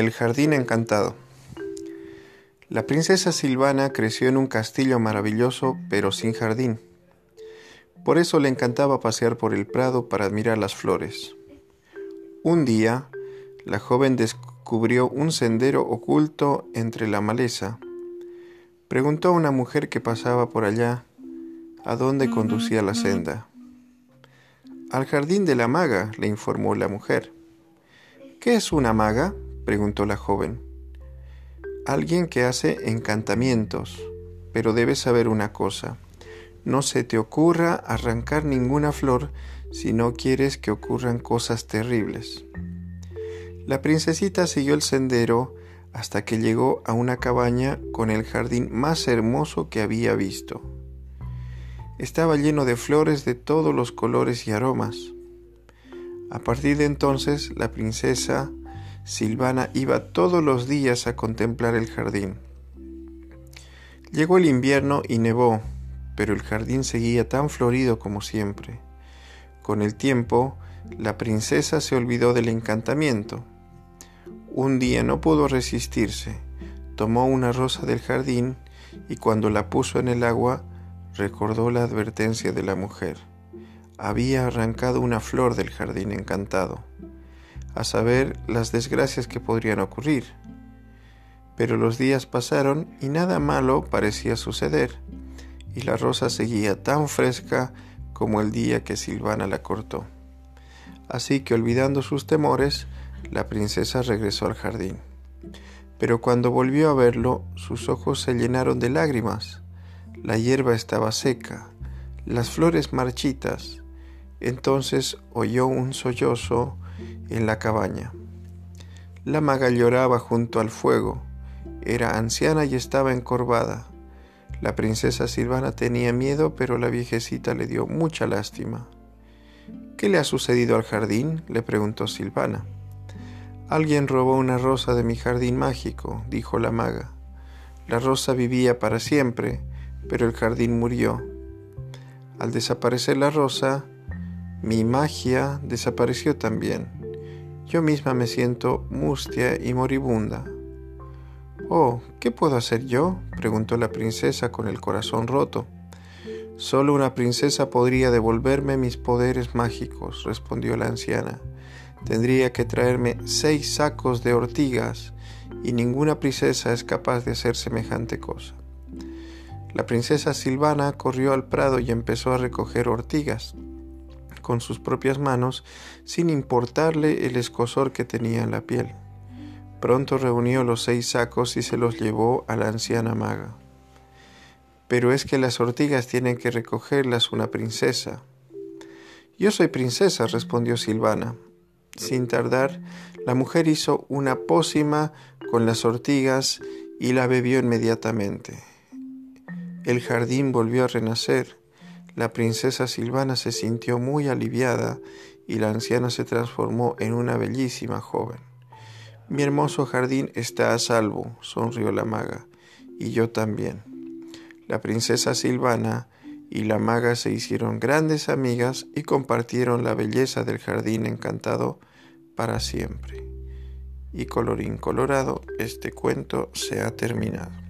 El jardín encantado. La princesa Silvana creció en un castillo maravilloso pero sin jardín. Por eso le encantaba pasear por el prado para admirar las flores. Un día, la joven descubrió un sendero oculto entre la maleza. Preguntó a una mujer que pasaba por allá a dónde conducía la senda. Al jardín de la maga, le informó la mujer. ¿Qué es una maga? Preguntó la joven. Alguien que hace encantamientos, pero debes saber una cosa. No se te ocurra arrancar ninguna flor si no quieres que ocurran cosas terribles. La princesita siguió el sendero hasta que llegó a una cabaña con el jardín más hermoso que había visto. Estaba lleno de flores de todos los colores y aromas. A partir de entonces la princesa Silvana iba todos los días a contemplar el jardín. Llegó el invierno y nevó, pero el jardín seguía tan florido como siempre. Con el tiempo, la princesa se olvidó del encantamiento. Un día no pudo resistirse, tomó una rosa del jardín y cuando la puso en el agua, recordó la advertencia de la mujer. Había arrancado una flor del jardín encantado a saber las desgracias que podrían ocurrir. Pero los días pasaron y nada malo parecía suceder, y la rosa seguía tan fresca como el día que Silvana la cortó. Así que olvidando sus temores, la princesa regresó al jardín. Pero cuando volvió a verlo, sus ojos se llenaron de lágrimas. La hierba estaba seca, las flores marchitas. Entonces oyó un sollozo en la cabaña. La maga lloraba junto al fuego. Era anciana y estaba encorvada. La princesa Silvana tenía miedo, pero la viejecita le dio mucha lástima. ¿Qué le ha sucedido al jardín? le preguntó Silvana. Alguien robó una rosa de mi jardín mágico, dijo la maga. La rosa vivía para siempre, pero el jardín murió. Al desaparecer la rosa, mi magia desapareció también. Yo misma me siento mustia y moribunda. Oh, ¿qué puedo hacer yo? preguntó la princesa con el corazón roto. Solo una princesa podría devolverme mis poderes mágicos, respondió la anciana. Tendría que traerme seis sacos de ortigas, y ninguna princesa es capaz de hacer semejante cosa. La princesa Silvana corrió al prado y empezó a recoger ortigas con sus propias manos sin importarle el escosor que tenía en la piel. Pronto reunió los seis sacos y se los llevó a la anciana maga. Pero es que las ortigas tienen que recogerlas una princesa. Yo soy princesa, respondió Silvana. Sin tardar, la mujer hizo una pócima con las ortigas y la bebió inmediatamente. El jardín volvió a renacer la princesa Silvana se sintió muy aliviada y la anciana se transformó en una bellísima joven. Mi hermoso jardín está a salvo, sonrió la maga, y yo también. La princesa Silvana y la maga se hicieron grandes amigas y compartieron la belleza del jardín encantado para siempre. Y colorín colorado, este cuento se ha terminado.